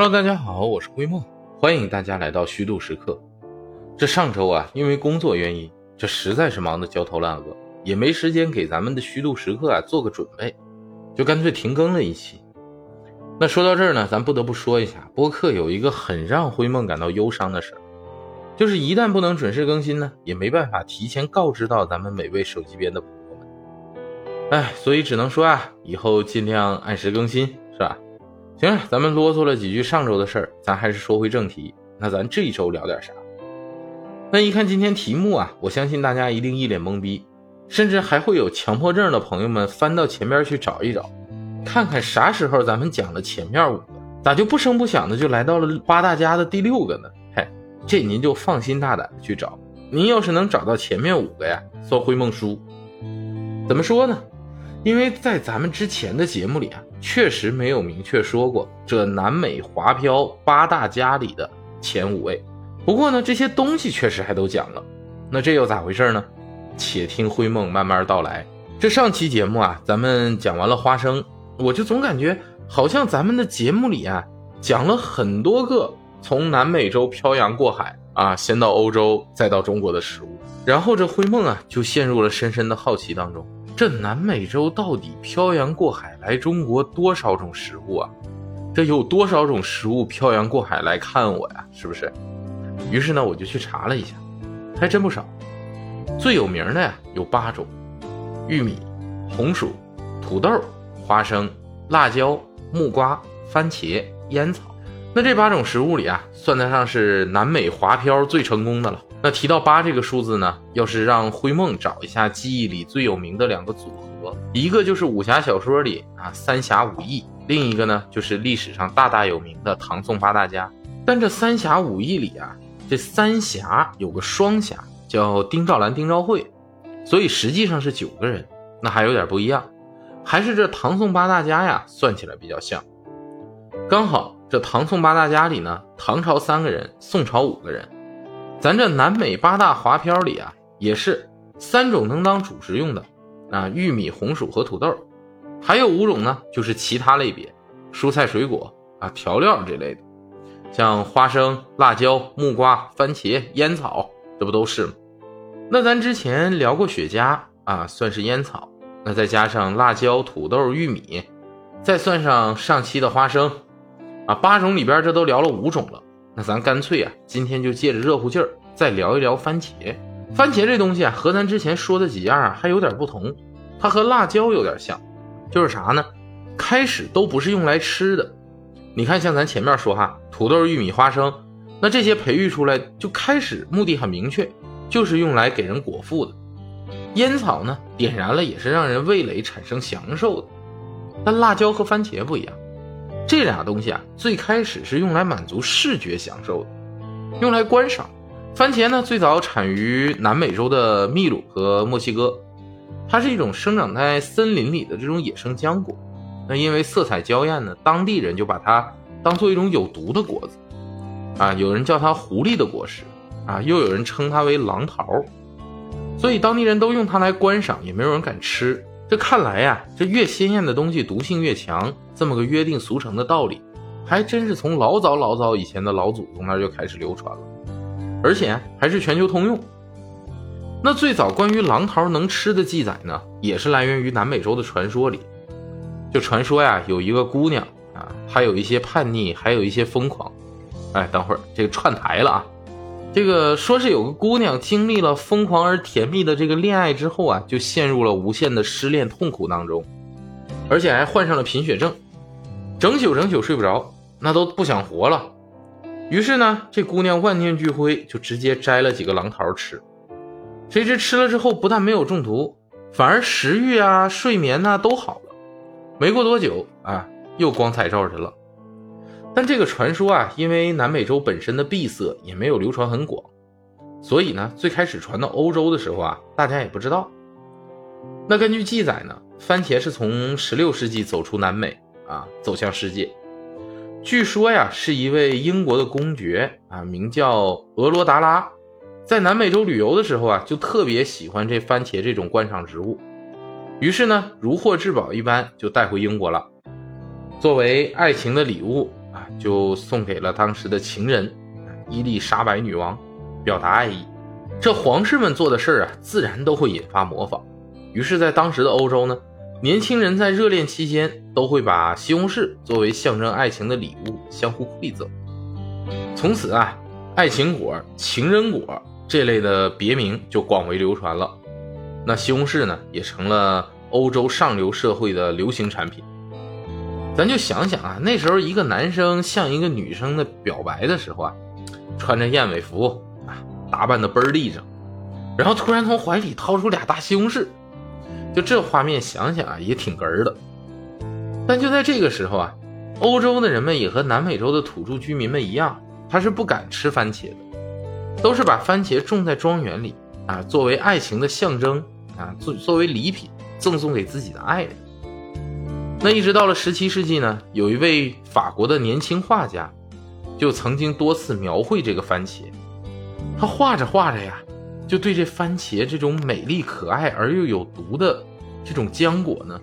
Hello，大家好，我是灰梦，欢迎大家来到虚度时刻。这上周啊，因为工作原因，这实在是忙得焦头烂额，也没时间给咱们的虚度时刻啊做个准备，就干脆停更了一期。那说到这儿呢，咱不得不说一下，播客有一个很让灰梦感到忧伤的事儿，就是一旦不能准时更新呢，也没办法提前告知到咱们每位手机边的朋友们。哎，所以只能说啊，以后尽量按时更新，是吧？行了，咱们啰嗦了几句上周的事儿，咱还是说回正题。那咱这一周聊点啥？那一看今天题目啊，我相信大家一定一脸懵逼，甚至还会有强迫症的朋友们翻到前面去找一找，看看啥时候咱们讲了前面五个，咋就不声不响的就来到了八大家的第六个呢？嘿，这您就放心大胆的去找。您要是能找到前面五个呀，算灰梦输。怎么说呢？因为在咱们之前的节目里啊，确实没有明确说过这南美华漂八大家里的前五位。不过呢，这些东西确实还都讲了。那这又咋回事呢？且听灰梦慢慢道来。这上期节目啊，咱们讲完了花生，我就总感觉好像咱们的节目里啊，讲了很多个从南美洲漂洋过海啊，先到欧洲，再到中国的食物。然后这灰梦啊，就陷入了深深的好奇当中。这南美洲到底漂洋过海来中国多少种食物啊？这有多少种食物漂洋过海来看我呀？是不是？于是呢，我就去查了一下，还真不少。最有名的呀有八种：玉米、红薯、土豆、花生、辣椒、木瓜、番茄、烟草。那这八种食物里啊，算得上是南美华漂最成功的了。那提到八这个数字呢，要是让灰梦找一下记忆里最有名的两个组合，一个就是武侠小说里啊三侠五义，另一个呢就是历史上大大有名的唐宋八大家。但这三侠五义里啊，这三侠有个双侠叫丁兆兰、丁兆慧，所以实际上是九个人，那还有点不一样。还是这唐宋八大家呀，算起来比较像。刚好这唐宋八大家里呢，唐朝三个人，宋朝五个人。咱这南美八大华漂里啊，也是三种能当主食用的，啊，玉米、红薯和土豆，还有五种呢，就是其他类别，蔬菜、水果啊，调料这类的，像花生、辣椒、木瓜、番茄、烟草，这不都是吗？那咱之前聊过雪茄啊，算是烟草，那再加上辣椒、土豆、玉米，再算上上期的花生，啊，八种里边这都聊了五种了。那咱干脆啊，今天就借着热乎劲儿，再聊一聊番茄。番茄这东西啊，和咱之前说的几样啊还有点不同。它和辣椒有点像，就是啥呢？开始都不是用来吃的。你看，像咱前面说哈，土豆、玉米、花生，那这些培育出来就开始目的很明确，就是用来给人果腹的。烟草呢，点燃了也是让人味蕾产生享受的。但辣椒和番茄不一样。这俩东西啊，最开始是用来满足视觉享受的，用来观赏。番茄呢，最早产于南美洲的秘鲁和墨西哥，它是一种生长在森林里的这种野生浆果。那因为色彩娇艳呢，当地人就把它当做一种有毒的果子，啊，有人叫它狐狸的果实，啊，又有人称它为狼桃，所以当地人都用它来观赏，也没有人敢吃。这看来呀，这越鲜艳的东西毒性越强，这么个约定俗成的道理，还真是从老早老早以前的老祖宗那儿就开始流传了，而且还是全球通用。那最早关于狼桃能吃的记载呢，也是来源于南美洲的传说里。就传说呀，有一个姑娘啊，她有一些叛逆，还有一些疯狂。哎，等会儿这个串台了啊。这个说是有个姑娘经历了疯狂而甜蜜的这个恋爱之后啊，就陷入了无限的失恋痛苦当中，而且还患上了贫血症，整宿整宿睡不着，那都不想活了。于是呢，这姑娘万念俱灰，就直接摘了几个狼桃吃。谁知吃了之后，不但没有中毒，反而食欲啊、睡眠呐都好了。没过多久啊，又光彩照人了。但这个传说啊，因为南美洲本身的闭塞，也没有流传很广，所以呢，最开始传到欧洲的时候啊，大家也不知道。那根据记载呢，番茄是从16世纪走出南美啊，走向世界。据说呀，是一位英国的公爵啊，名叫俄罗达拉，在南美洲旅游的时候啊，就特别喜欢这番茄这种观赏植物，于是呢，如获至宝一般就带回英国了，作为爱情的礼物啊。就送给了当时的情人伊丽莎白女王，表达爱意。这皇室们做的事儿啊，自然都会引发模仿。于是，在当时的欧洲呢，年轻人在热恋期间都会把西红柿作为象征爱情的礼物相互馈赠。从此啊，爱情果、情人果这类的别名就广为流传了。那西红柿呢，也成了欧洲上流社会的流行产品。咱就想想啊，那时候一个男生向一个女生的表白的时候啊，穿着燕尾服啊。打扮的倍儿立正，然后突然从怀里掏出俩大西红柿，就这画面想想啊也挺哏儿的。但就在这个时候啊，欧洲的人们也和南美洲的土著居民们一样，他是不敢吃番茄的，都是把番茄种在庄园里啊，作为爱情的象征啊，作作为礼品赠送给自己的爱人。那一直到了十七世纪呢，有一位法国的年轻画家，就曾经多次描绘这个番茄。他画着画着呀，就对这番茄这种美丽可爱而又有毒的这种浆果呢，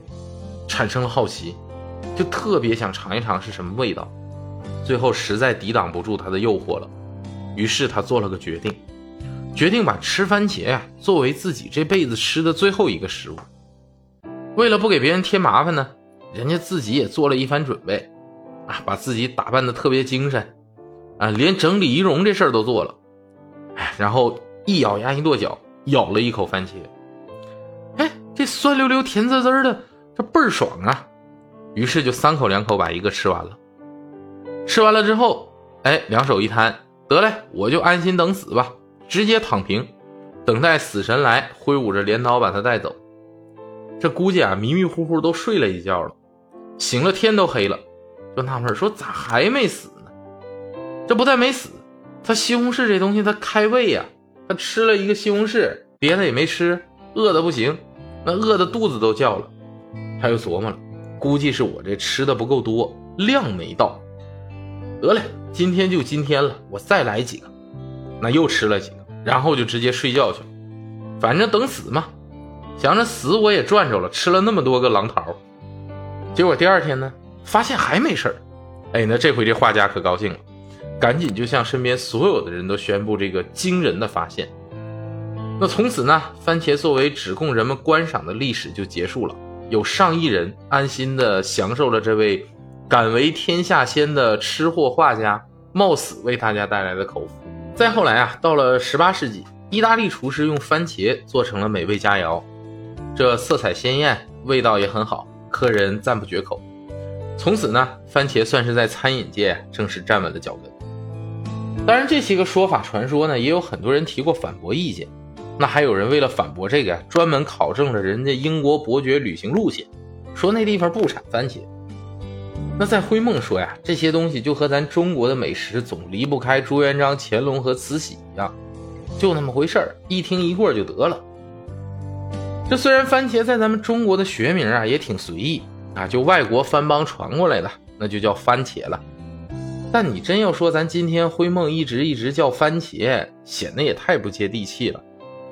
产生了好奇，就特别想尝一尝是什么味道。最后实在抵挡不住他的诱惑了，于是他做了个决定，决定把吃番茄呀作为自己这辈子吃的最后一个食物。为了不给别人添麻烦呢，人家自己也做了一番准备，啊，把自己打扮的特别精神，啊，连整理仪容这事儿都做了。哎然后一咬牙一跺脚，咬了一口番茄，哎，这酸溜溜、甜滋滋的，这倍儿爽啊！于是就三口两口把一个吃完了。吃完了之后，哎，两手一摊，得嘞，我就安心等死吧，直接躺平，等待死神来，挥舞着镰刀把他带走。这估计啊，迷迷糊糊都睡了一觉了，醒了天都黑了，就纳闷说咋还没死呢？这不但没死。他西红柿这东西，它开胃呀。他吃了一个西红柿，别的也没吃，饿的不行，那饿的肚子都叫了。他又琢磨了，估计是我这吃的不够多，量没到。得嘞，今天就今天了，我再来几个。那又吃了几个，然后就直接睡觉去了。反正等死嘛，想着死我也赚着了，吃了那么多个狼桃。结果第二天呢，发现还没事儿。哎，那这回这画家可高兴了。赶紧就向身边所有的人都宣布这个惊人的发现。那从此呢，番茄作为只供人们观赏的历史就结束了。有上亿人安心的享受了这位敢为天下先的吃货画家冒死为大家带来的口福。再后来啊，到了十八世纪，意大利厨师用番茄做成了美味佳肴，这色彩鲜艳，味道也很好，客人赞不绝口。从此呢，番茄算是在餐饮界正式站稳了脚跟。当然，这些个说法传说呢，也有很多人提过反驳意见。那还有人为了反驳这个，专门考证了人家英国伯爵旅行路线，说那地方不产番茄。那在灰梦说呀，这些东西就和咱中国的美食总离不开朱元璋、乾隆和慈禧一样，就那么回事儿，一听一过就得了。这虽然番茄在咱们中国的学名啊也挺随意啊，就外国番邦传过来的，那就叫番茄了。但你真要说咱今天灰梦一直一直叫番茄，显得也太不接地气了。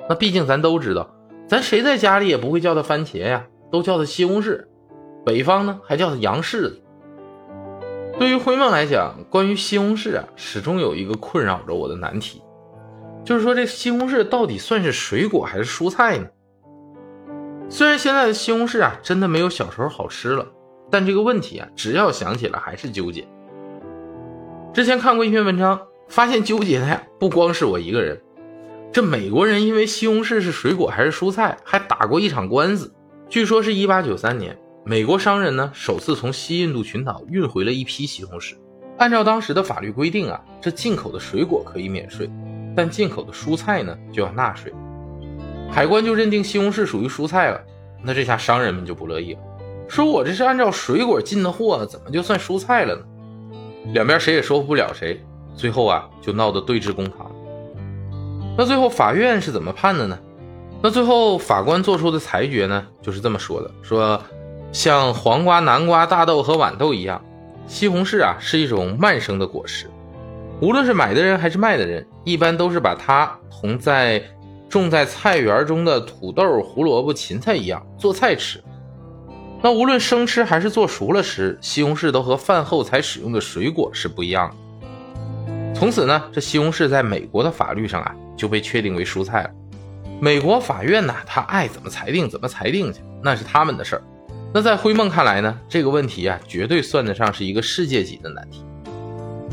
那毕竟咱都知道，咱谁在家里也不会叫它番茄呀，都叫它西红柿。北方呢还叫它洋柿子。对于灰梦来讲，关于西红柿啊，始终有一个困扰着我的难题，就是说这西红柿到底算是水果还是蔬菜呢？虽然现在的西红柿啊真的没有小时候好吃了，但这个问题啊，只要想起来还是纠结。之前看过一篇文章，发现纠结的呀不光是我一个人。这美国人因为西红柿是水果还是蔬菜，还打过一场官司。据说是一八九三年，美国商人呢首次从西印度群岛运回了一批西红柿。按照当时的法律规定啊，这进口的水果可以免税，但进口的蔬菜呢就要纳税。海关就认定西红柿属于蔬菜了，那这下商人们就不乐意了，说我这是按照水果进的货，怎么就算蔬菜了呢？两边谁也说服不了谁，最后啊就闹得对峙公堂。那最后法院是怎么判的呢？那最后法官做出的裁决呢，就是这么说的：说像黄瓜、南瓜、大豆和豌豆一样，西红柿啊是一种慢生的果实，无论是买的人还是卖的人，一般都是把它同在种在菜园中的土豆、胡萝卜、芹菜一样做菜吃。那无论生吃还是做熟了吃，西红柿都和饭后才使用的水果是不一样的。从此呢，这西红柿在美国的法律上啊就被确定为蔬菜了。美国法院呢，他爱怎么裁定怎么裁定去，那是他们的事儿。那在灰梦看来呢，这个问题啊，绝对算得上是一个世界级的难题。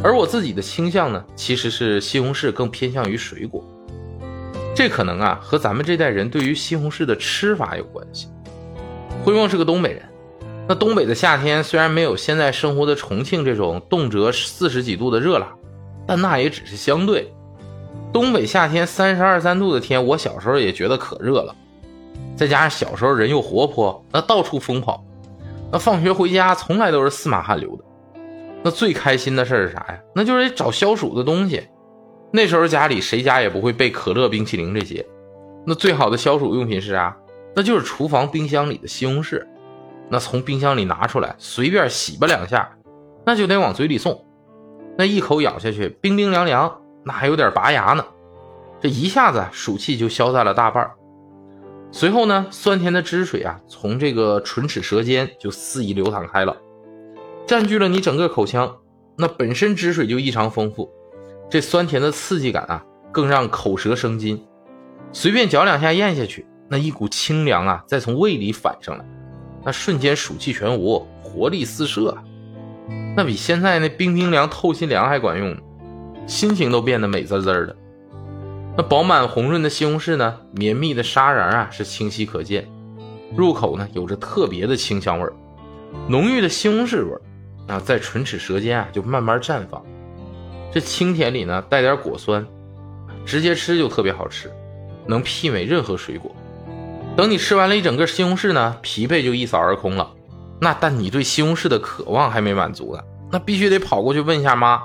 而我自己的倾向呢，其实是西红柿更偏向于水果。这可能啊，和咱们这代人对于西红柿的吃法有关系。灰梦是个东北人，那东北的夏天虽然没有现在生活的重庆这种动辄四十几度的热辣，但那也只是相对。东北夏天三十二三度的天，我小时候也觉得可热了。再加上小时候人又活泼，那到处疯跑，那放学回家从来都是四马汗流的。那最开心的事是啥呀？那就是找消暑的东西。那时候家里谁家也不会备可乐、冰淇淋这些，那最好的消暑用品是啥？那就是厨房冰箱里的西红柿。那从冰箱里拿出来，随便洗吧两下，那就得往嘴里送。那一口咬下去，冰冰凉凉，那还有点拔牙呢。这一下子暑气就消散了大半。随后呢，酸甜的汁水啊，从这个唇齿舌尖就肆意流淌开了，占据了你整个口腔。那本身汁水就异常丰富，这酸甜的刺激感啊，更让口舌生津。随便嚼两下咽下去，那一股清凉啊，再从胃里反上来，那瞬间暑气全无，活力四射，那比现在那冰冰凉透心凉还管用，心情都变得美滋滋的。那饱满红润的西红柿呢？绵密的沙瓤啊是清晰可见，入口呢有着特别的清香味儿，浓郁的西红柿味儿啊在唇齿舌尖啊就慢慢绽放。这清甜里呢带点果酸，直接吃就特别好吃，能媲美任何水果。等你吃完了一整个西红柿呢，疲惫就一扫而空了。那但你对西红柿的渴望还没满足呢，那必须得跑过去问一下妈。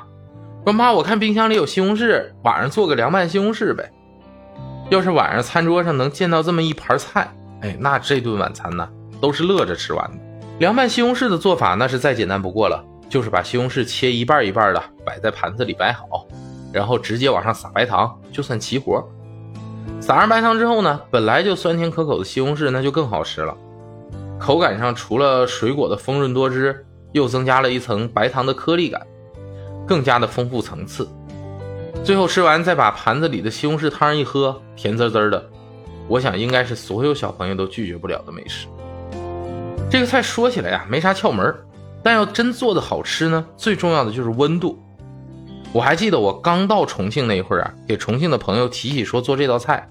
说妈，我看冰箱里有西红柿，晚上做个凉拌西红柿呗。要是晚上餐桌上能见到这么一盘菜，哎，那这顿晚餐呢都是乐着吃完的。凉拌西红柿的做法那是再简单不过了，就是把西红柿切一半一半的摆在盘子里摆好，然后直接往上撒白糖，就算齐活。撒上白糖之后呢，本来就酸甜可口的西红柿那就更好吃了，口感上除了水果的丰润多汁，又增加了一层白糖的颗粒感。更加的丰富层次，最后吃完再把盘子里的西红柿汤一喝，甜滋滋的，我想应该是所有小朋友都拒绝不了的美食。这个菜说起来呀没啥窍门，但要真做的好吃呢，最重要的就是温度。我还记得我刚到重庆那会儿啊，给重庆的朋友提起说做这道菜，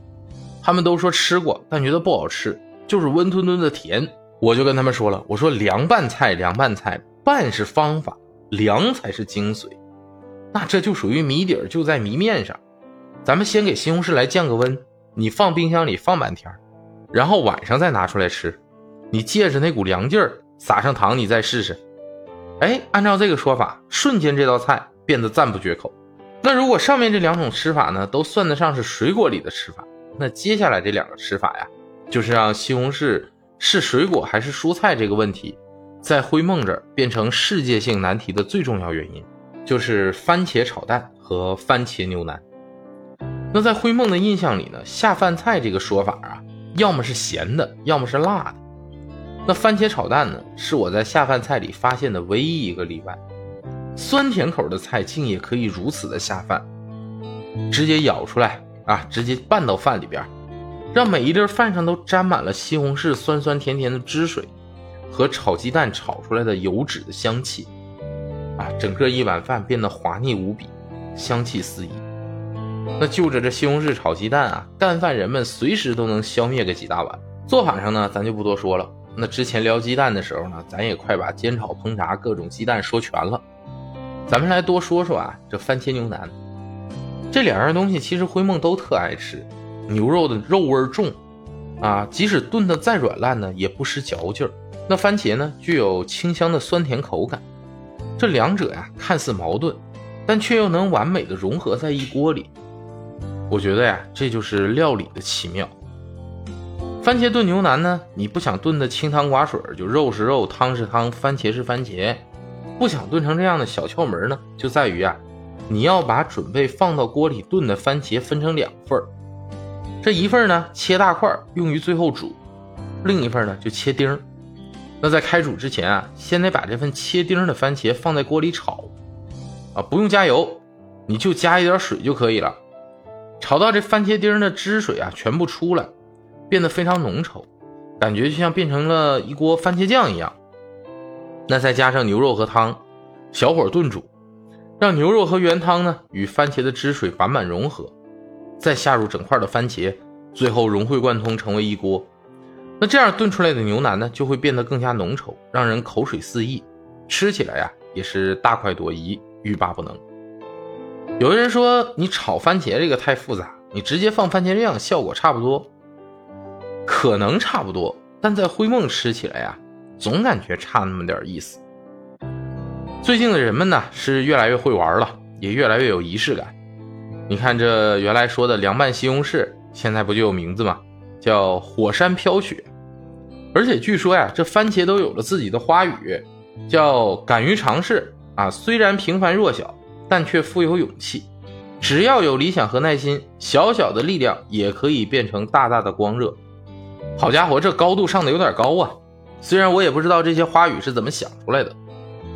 他们都说吃过，但觉得不好吃，就是温吞吞的甜。我就跟他们说了，我说凉拌菜，凉拌菜拌是方法，凉才是精髓。那这就属于谜底儿就在谜面上，咱们先给西红柿来降个温，你放冰箱里放半天，然后晚上再拿出来吃，你借着那股凉劲儿撒上糖，你再试试。哎，按照这个说法，瞬间这道菜变得赞不绝口。那如果上面这两种吃法呢，都算得上是水果里的吃法，那接下来这两个吃法呀，就是让西红柿是水果还是蔬菜这个问题，在灰梦这儿变成世界性难题的最重要原因。就是番茄炒蛋和番茄牛腩。那在灰梦的印象里呢，下饭菜这个说法啊，要么是咸的，要么是辣的。那番茄炒蛋呢，是我在下饭菜里发现的唯一一个例外。酸甜口的菜竟也可以如此的下饭，直接舀出来啊，直接拌到饭里边，让每一粒饭上都沾满了西红柿酸酸甜甜的汁水和炒鸡蛋炒出来的油脂的香气。啊，整个一碗饭变得滑腻无比，香气四溢。那就着这西红柿炒鸡蛋啊，干饭人们随时都能消灭个几大碗。做法上呢，咱就不多说了。那之前聊鸡蛋的时候呢，咱也快把煎炒烹炸各种鸡蛋说全了。咱们来多说说啊，这番茄牛腩，这两样东西其实灰梦都特爱吃。牛肉的肉味重，啊，即使炖的再软烂呢，也不失嚼劲儿。那番茄呢，具有清香的酸甜口感。这两者呀，看似矛盾，但却又能完美的融合在一锅里。我觉得呀，这就是料理的奇妙。番茄炖牛腩呢，你不想炖的清汤寡水，就肉是肉，汤是汤，番茄是番茄。不想炖成这样的小窍门呢，就在于啊，你要把准备放到锅里炖的番茄分成两份儿，这一份呢切大块用于最后煮，另一份呢就切丁儿。那在开煮之前啊，先得把这份切丁的番茄放在锅里炒，啊，不用加油，你就加一点水就可以了。炒到这番茄丁的汁水啊全部出来，变得非常浓稠，感觉就像变成了一锅番茄酱一样。那再加上牛肉和汤，小火炖煮，让牛肉和原汤呢与番茄的汁水满满融合，再下入整块的番茄，最后融会贯通成为一锅。那这样炖出来的牛腩呢，就会变得更加浓稠，让人口水四溢，吃起来呀也是大快朵颐，欲罢不能。有的人说你炒番茄这个太复杂，你直接放番茄酱效果差不多，可能差不多，但在灰梦吃起来呀，总感觉差那么点意思。最近的人们呢是越来越会玩了，也越来越有仪式感。你看这原来说的凉拌西红柿，现在不就有名字吗？叫火山飘雪，而且据说呀，这番茄都有了自己的花语，叫敢于尝试啊。虽然平凡弱小，但却富有勇气。只要有理想和耐心，小小的力量也可以变成大大的光热。好家伙，这高度上的有点高啊！虽然我也不知道这些花语是怎么想出来的，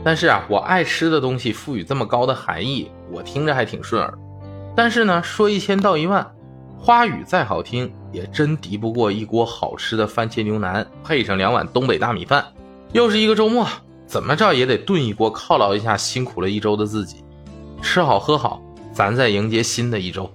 但是啊，我爱吃的东西赋予这么高的含义，我听着还挺顺耳。但是呢，说一千道一万。花语再好听，也真敌不过一锅好吃的番茄牛腩，配上两碗东北大米饭。又是一个周末，怎么着也得炖一锅犒劳一下辛苦了一周的自己。吃好喝好，咱再迎接新的一周。